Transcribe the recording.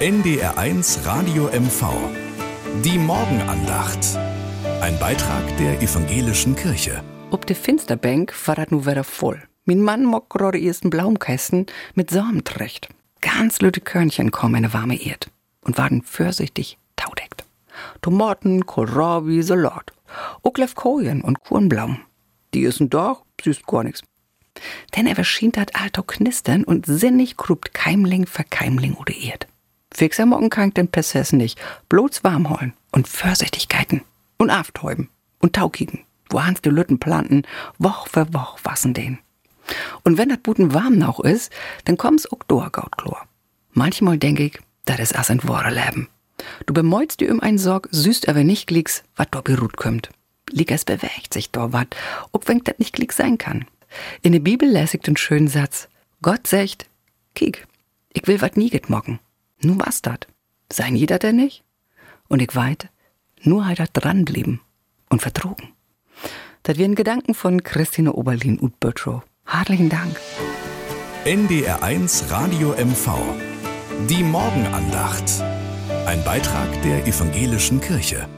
NDR1 Radio MV. Die Morgenandacht. Ein Beitrag der evangelischen Kirche. Ob de Finsterbank war dat nu wieder voll. Min Mann mock gerade ersten Blaumkästen mit Samentrecht. Ganz lütte Körnchen kommen in eine warme Erd und waren vorsichtig taudeckt. Tomaten, Kohlrabi, Salat, auch Lefkojen und Kornblaum. Die essen doch, süß gar nix. Denn er schien dat alto knistern und sinnig krupt Keimling für Keimling oder Erd. Fix am Morgen kann den Pesses nicht, bloß warm holen und Vorsichtigkeiten und Aftäuben und Taukigen, wo hans die Lütten planten, Woch für Woch wassen den. Und wenn dat Buten warm noch is, dann kommt's auch Dorgaut Chlor. Manchmal denk ich, dat is as ein Wore leben. Du bemeutst dir um ein Sorg, süßt aber nicht glicks, wat do berut kommt. Lieg es bewegt sich do wat, ob wenn dat nicht glick sein kann. In der Bibel lässt ich den schönen Satz, Gott sagt, kiek, ich will wat nie getmocken. Nu dat? Sein jeder denn nicht? Und ich weit, nur halt dat dranblieben und vertrogen. Dat wären Gedanken von Christine Oberlin und Böttchow. Herzlichen Dank. NDR1 Radio MV. Die Morgenandacht. Ein Beitrag der evangelischen Kirche.